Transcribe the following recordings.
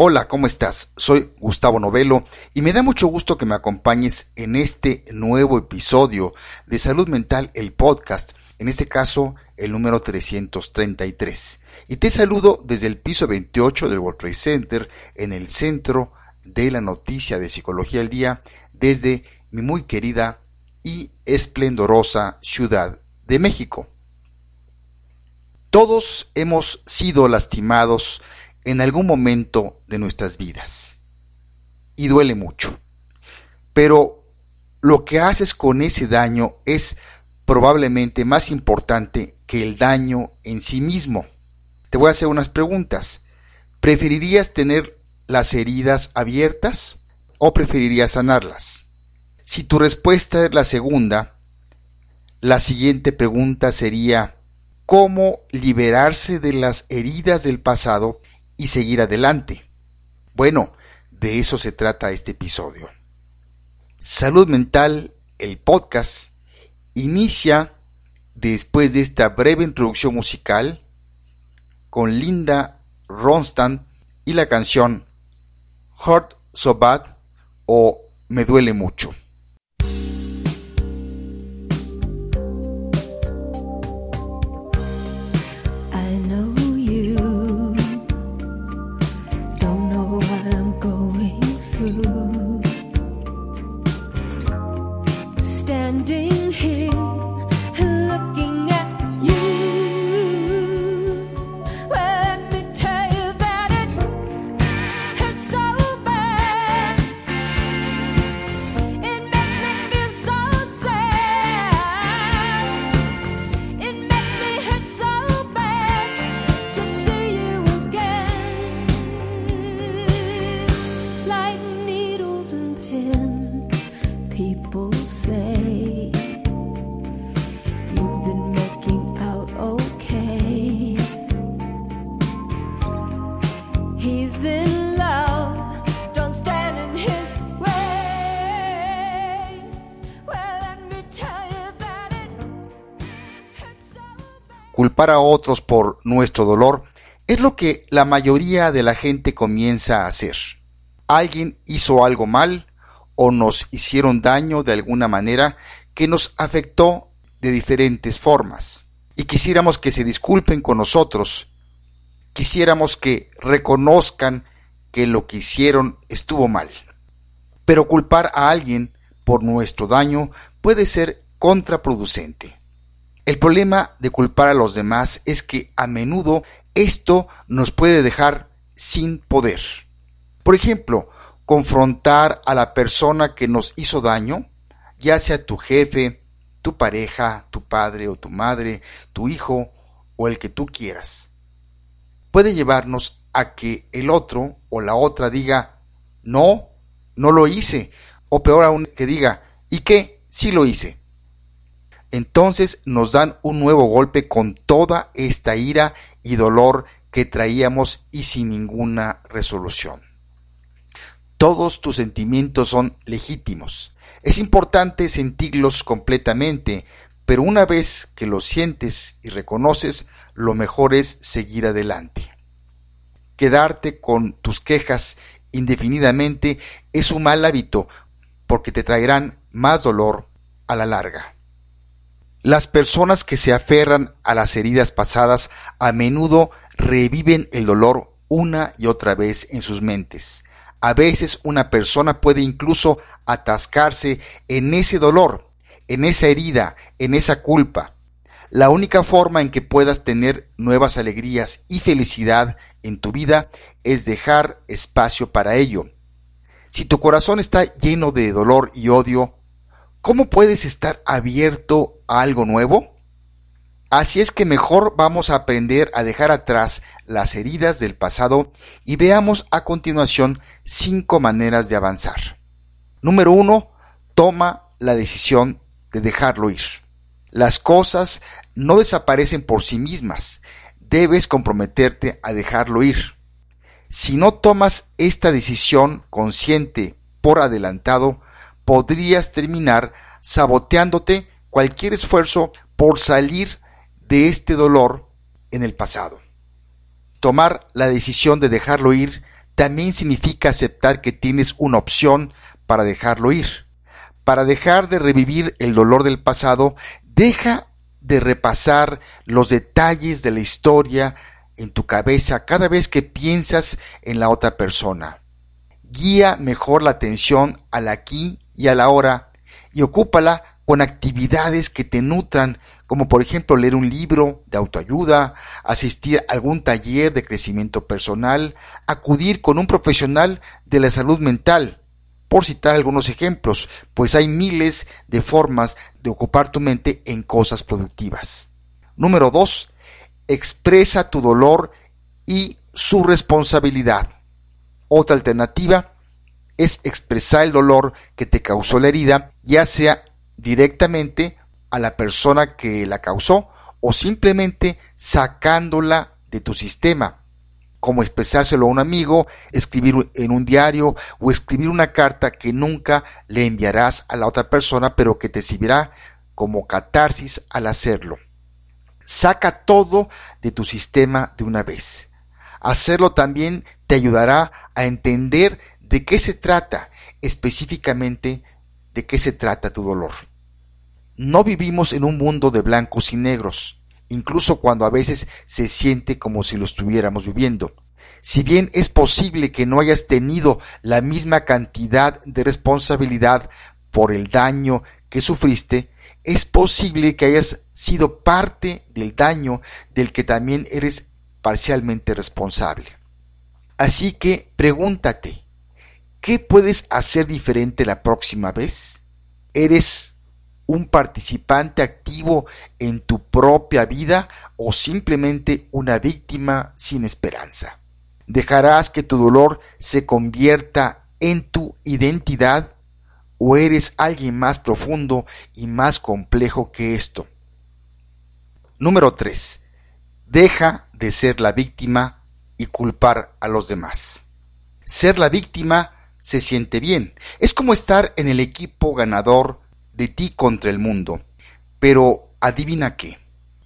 Hola, ¿cómo estás? Soy Gustavo Novelo y me da mucho gusto que me acompañes en este nuevo episodio de Salud Mental, el podcast, en este caso el número 333. Y te saludo desde el piso 28 del World Trade Center en el centro de la noticia de Psicología al Día desde mi muy querida y esplendorosa Ciudad de México. Todos hemos sido lastimados en algún momento de nuestras vidas. Y duele mucho. Pero lo que haces con ese daño es probablemente más importante que el daño en sí mismo. Te voy a hacer unas preguntas. ¿Preferirías tener las heridas abiertas o preferirías sanarlas? Si tu respuesta es la segunda, la siguiente pregunta sería ¿cómo liberarse de las heridas del pasado y seguir adelante. Bueno, de eso se trata este episodio. Salud Mental, el podcast, inicia después de esta breve introducción musical con Linda Ronstadt y la canción Hurt So Bad o Me Duele Mucho. Culpar a otros por nuestro dolor es lo que la mayoría de la gente comienza a hacer. Alguien hizo algo mal o nos hicieron daño de alguna manera que nos afectó de diferentes formas. Y quisiéramos que se disculpen con nosotros. Quisiéramos que reconozcan que lo que hicieron estuvo mal. Pero culpar a alguien por nuestro daño puede ser contraproducente. El problema de culpar a los demás es que a menudo esto nos puede dejar sin poder. Por ejemplo, confrontar a la persona que nos hizo daño, ya sea tu jefe, tu pareja, tu padre o tu madre, tu hijo o el que tú quieras. Puede llevarnos a que el otro o la otra diga, no, no lo hice, o peor aún que diga, ¿y qué? Sí lo hice entonces nos dan un nuevo golpe con toda esta ira y dolor que traíamos y sin ninguna resolución. Todos tus sentimientos son legítimos. Es importante sentirlos completamente, pero una vez que los sientes y reconoces, lo mejor es seguir adelante. Quedarte con tus quejas indefinidamente es un mal hábito porque te traerán más dolor a la larga. Las personas que se aferran a las heridas pasadas a menudo reviven el dolor una y otra vez en sus mentes. A veces una persona puede incluso atascarse en ese dolor, en esa herida, en esa culpa. La única forma en que puedas tener nuevas alegrías y felicidad en tu vida es dejar espacio para ello. Si tu corazón está lleno de dolor y odio, ¿Cómo puedes estar abierto a algo nuevo? Así es que mejor vamos a aprender a dejar atrás las heridas del pasado y veamos a continuación cinco maneras de avanzar. Número uno, toma la decisión de dejarlo ir. Las cosas no desaparecen por sí mismas, debes comprometerte a dejarlo ir. Si no tomas esta decisión consciente por adelantado, podrías terminar saboteándote cualquier esfuerzo por salir de este dolor en el pasado. Tomar la decisión de dejarlo ir también significa aceptar que tienes una opción para dejarlo ir. Para dejar de revivir el dolor del pasado, deja de repasar los detalles de la historia en tu cabeza cada vez que piensas en la otra persona. Guía mejor la atención al aquí y a la hora y ocúpala con actividades que te nutran, como por ejemplo leer un libro de autoayuda, asistir a algún taller de crecimiento personal, acudir con un profesional de la salud mental, por citar algunos ejemplos, pues hay miles de formas de ocupar tu mente en cosas productivas. Número 2. Expresa tu dolor y su responsabilidad. Otra alternativa es expresar el dolor que te causó la herida, ya sea directamente a la persona que la causó o simplemente sacándola de tu sistema, como expresárselo a un amigo, escribir en un diario o escribir una carta que nunca le enviarás a la otra persona, pero que te servirá como catarsis al hacerlo. Saca todo de tu sistema de una vez. Hacerlo también te ayudará a entender de qué se trata específicamente de qué se trata tu dolor. No vivimos en un mundo de blancos y negros, incluso cuando a veces se siente como si lo estuviéramos viviendo. Si bien es posible que no hayas tenido la misma cantidad de responsabilidad por el daño que sufriste, es posible que hayas sido parte del daño del que también eres parcialmente responsable. Así que pregúntate, ¿qué puedes hacer diferente la próxima vez? ¿Eres un participante activo en tu propia vida o simplemente una víctima sin esperanza? ¿Dejarás que tu dolor se convierta en tu identidad o eres alguien más profundo y más complejo que esto? Número 3. Deja de ser la víctima y culpar a los demás. Ser la víctima se siente bien. Es como estar en el equipo ganador de ti contra el mundo. Pero adivina qué.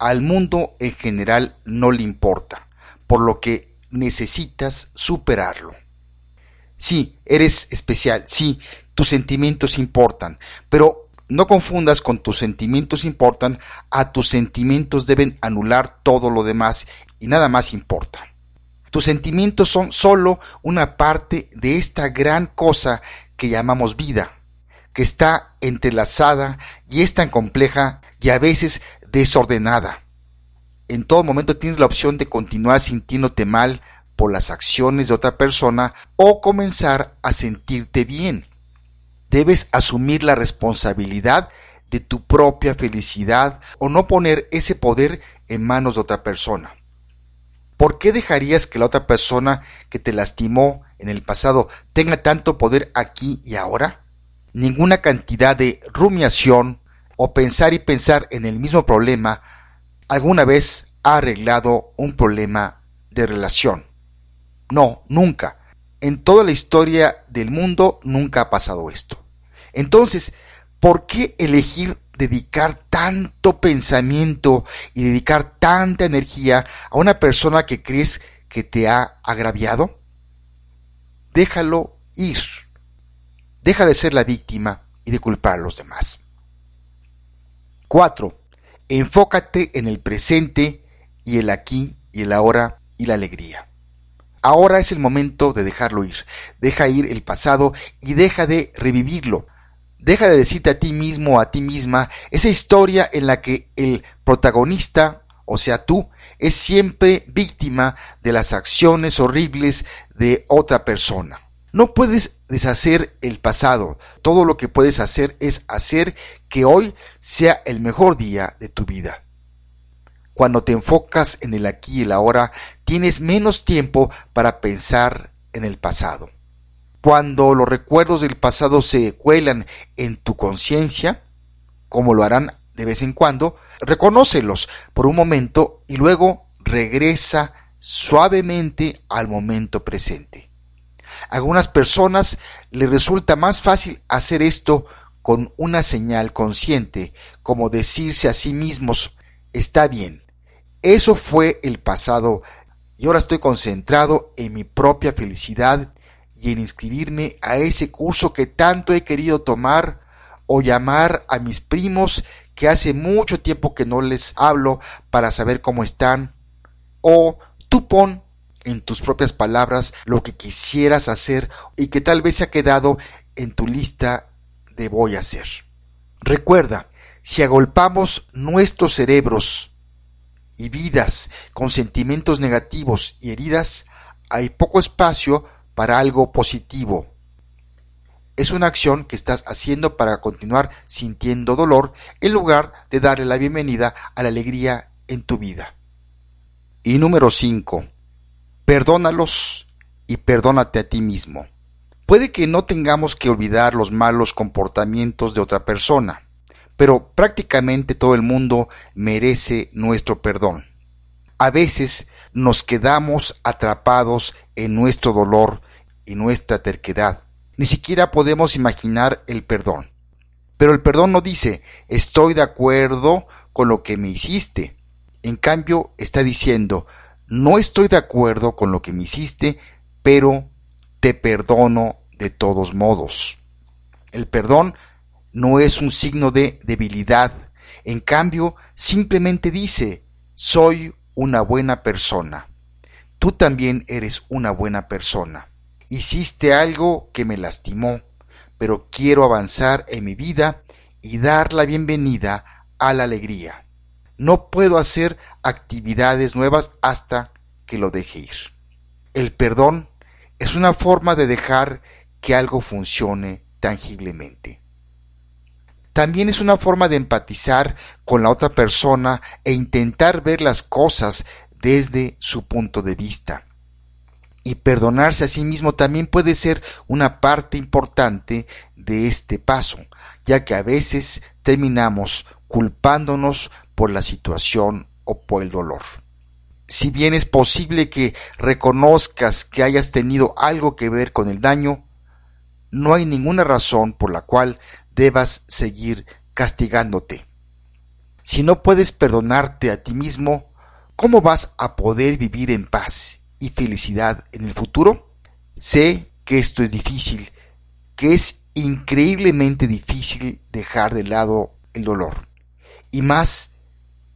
Al mundo en general no le importa, por lo que necesitas superarlo. Sí, eres especial, sí, tus sentimientos importan, pero no confundas con tus sentimientos importan, a tus sentimientos deben anular todo lo demás y nada más importa. Tus sentimientos son solo una parte de esta gran cosa que llamamos vida, que está entrelazada y es tan compleja y a veces desordenada. En todo momento tienes la opción de continuar sintiéndote mal por las acciones de otra persona o comenzar a sentirte bien. Debes asumir la responsabilidad de tu propia felicidad o no poner ese poder en manos de otra persona. ¿Por qué dejarías que la otra persona que te lastimó en el pasado tenga tanto poder aquí y ahora? Ninguna cantidad de rumiación o pensar y pensar en el mismo problema alguna vez ha arreglado un problema de relación. No, nunca. En toda la historia del mundo nunca ha pasado esto. Entonces, ¿por qué elegir dedicar tanto pensamiento y dedicar tanta energía a una persona que crees que te ha agraviado? Déjalo ir. Deja de ser la víctima y de culpar a los demás. 4. Enfócate en el presente y el aquí y el ahora y la alegría. Ahora es el momento de dejarlo ir. Deja ir el pasado y deja de revivirlo. Deja de decirte a ti mismo o a ti misma esa historia en la que el protagonista, o sea tú, es siempre víctima de las acciones horribles de otra persona. No puedes deshacer el pasado. Todo lo que puedes hacer es hacer que hoy sea el mejor día de tu vida. Cuando te enfocas en el aquí y el ahora, tienes menos tiempo para pensar en el pasado. Cuando los recuerdos del pasado se cuelan en tu conciencia, como lo harán de vez en cuando, reconócelos por un momento y luego regresa suavemente al momento presente. A algunas personas les resulta más fácil hacer esto con una señal consciente, como decirse a sí mismos, está bien, eso fue el pasado, y ahora estoy concentrado en mi propia felicidad y en inscribirme a ese curso que tanto he querido tomar o llamar a mis primos que hace mucho tiempo que no les hablo para saber cómo están o tú pon en tus propias palabras lo que quisieras hacer y que tal vez se ha quedado en tu lista de voy a hacer. Recuerda, si agolpamos nuestros cerebros y vidas con sentimientos negativos y heridas, hay poco espacio para algo positivo. Es una acción que estás haciendo para continuar sintiendo dolor en lugar de darle la bienvenida a la alegría en tu vida. Y número 5. Perdónalos y perdónate a ti mismo. Puede que no tengamos que olvidar los malos comportamientos de otra persona, pero prácticamente todo el mundo merece nuestro perdón. A veces nos quedamos atrapados en nuestro dolor y nuestra terquedad. Ni siquiera podemos imaginar el perdón. Pero el perdón no dice estoy de acuerdo con lo que me hiciste. En cambio está diciendo no estoy de acuerdo con lo que me hiciste, pero te perdono de todos modos. El perdón no es un signo de debilidad, en cambio simplemente dice soy una buena persona. Tú también eres una buena persona. Hiciste algo que me lastimó, pero quiero avanzar en mi vida y dar la bienvenida a la alegría. No puedo hacer actividades nuevas hasta que lo deje ir. El perdón es una forma de dejar que algo funcione tangiblemente. También es una forma de empatizar con la otra persona e intentar ver las cosas desde su punto de vista. Y perdonarse a sí mismo también puede ser una parte importante de este paso, ya que a veces terminamos culpándonos por la situación o por el dolor. Si bien es posible que reconozcas que hayas tenido algo que ver con el daño, no hay ninguna razón por la cual debas seguir castigándote. Si no puedes perdonarte a ti mismo, ¿cómo vas a poder vivir en paz y felicidad en el futuro? Sé que esto es difícil, que es increíblemente difícil dejar de lado el dolor, y más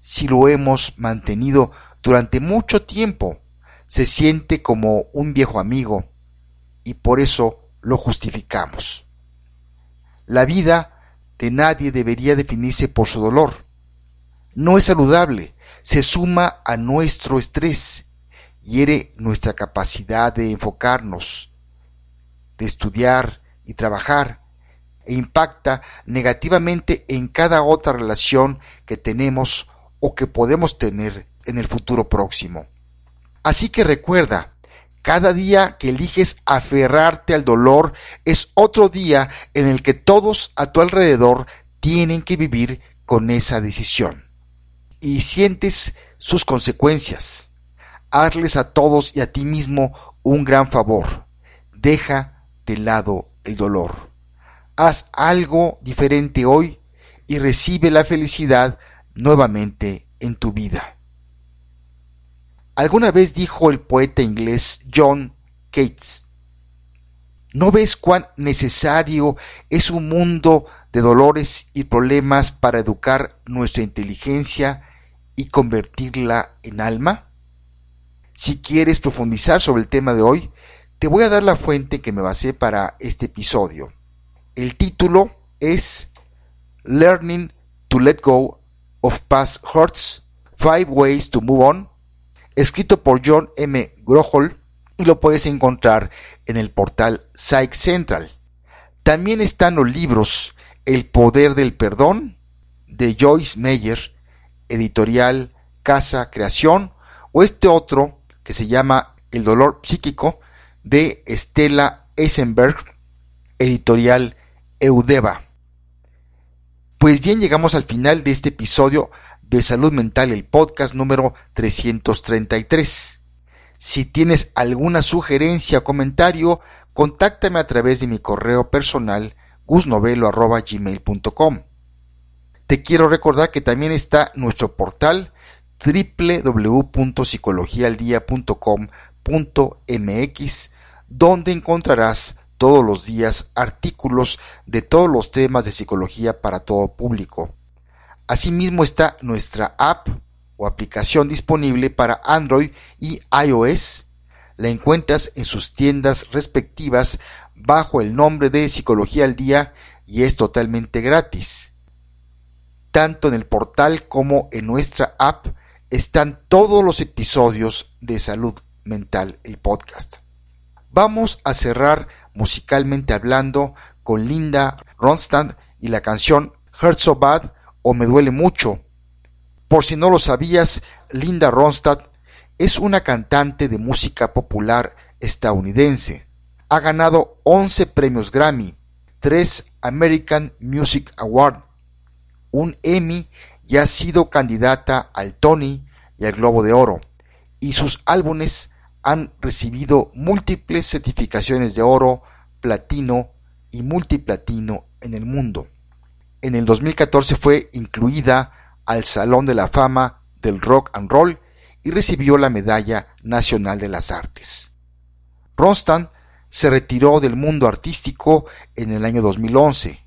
si lo hemos mantenido durante mucho tiempo, se siente como un viejo amigo y por eso lo justificamos. La vida de nadie debería definirse por su dolor. No es saludable, se suma a nuestro estrés, hiere nuestra capacidad de enfocarnos, de estudiar y trabajar, e impacta negativamente en cada otra relación que tenemos o que podemos tener en el futuro próximo. Así que recuerda, cada día que eliges aferrarte al dolor es otro día en el que todos a tu alrededor tienen que vivir con esa decisión. Y sientes sus consecuencias. Hazles a todos y a ti mismo un gran favor. Deja de lado el dolor. Haz algo diferente hoy y recibe la felicidad nuevamente en tu vida. Alguna vez dijo el poeta inglés John Keats, ¿no ves cuán necesario es un mundo de dolores y problemas para educar nuestra inteligencia y convertirla en alma? Si quieres profundizar sobre el tema de hoy, te voy a dar la fuente que me basé para este episodio. El título es Learning to Let Go of Past Hurts, Five Ways to Move On, escrito por John M. Grohol y lo puedes encontrar en el portal Psych Central. También están los libros El Poder del Perdón de Joyce Meyer, editorial Casa Creación, o este otro que se llama El Dolor Psíquico de Estela Eisenberg, editorial Eudeva. Pues bien, llegamos al final de este episodio de Salud Mental, el podcast número 333. Si tienes alguna sugerencia o comentario, contáctame a través de mi correo personal gusnovelo.gmail.com. Te quiero recordar que también está nuestro portal www.psicologialdia.com.mx, donde encontrarás todos los días artículos de todos los temas de psicología para todo público. Asimismo está nuestra app o aplicación disponible para Android y iOS. La encuentras en sus tiendas respectivas bajo el nombre de Psicología al Día y es totalmente gratis. Tanto en el portal como en nuestra app están todos los episodios de Salud Mental, el podcast. Vamos a cerrar musicalmente hablando con Linda Ronstadt y la canción Hurt So Bad o Me Duele Mucho. Por si no lo sabías, Linda Ronstadt es una cantante de música popular estadounidense. Ha ganado 11 premios Grammy, 3 American Music Award, un Emmy y ha sido candidata al Tony y al Globo de Oro, y sus álbumes han recibido múltiples certificaciones de oro, platino y multiplatino en el mundo. En el 2014 fue incluida al Salón de la Fama del Rock and Roll y recibió la Medalla Nacional de las Artes. Ronstan se retiró del mundo artístico en el año 2011.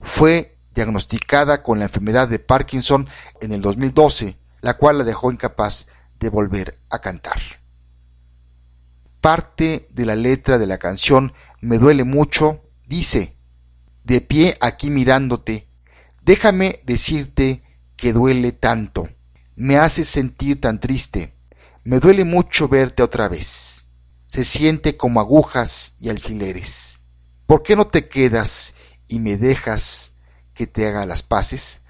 Fue diagnosticada con la enfermedad de Parkinson en el 2012, la cual la dejó incapaz de volver a cantar. Parte de la letra de la canción Me duele mucho dice, de pie aquí mirándote, déjame decirte que duele tanto, me haces sentir tan triste, me duele mucho verte otra vez, se siente como agujas y alfileres. ¿Por qué no te quedas y me dejas que te haga las paces?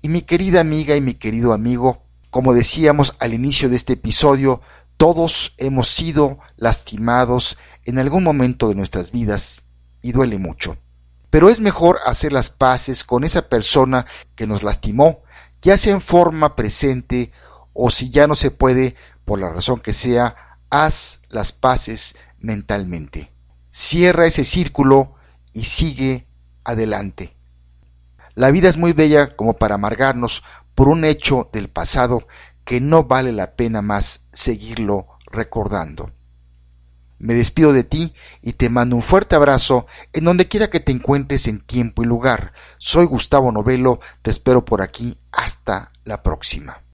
Y mi querida amiga y mi querido amigo, como decíamos al inicio de este episodio, todos hemos sido lastimados en algún momento de nuestras vidas y duele mucho pero es mejor hacer las paces con esa persona que nos lastimó, ya sea en forma presente o si ya no se puede, por la razón que sea, haz las paces mentalmente. Cierra ese círculo y sigue adelante. La vida es muy bella como para amargarnos por un hecho del pasado que no vale la pena más seguirlo recordando. Me despido de ti y te mando un fuerte abrazo en donde quiera que te encuentres en tiempo y lugar. Soy Gustavo Novelo, te espero por aquí. Hasta la próxima.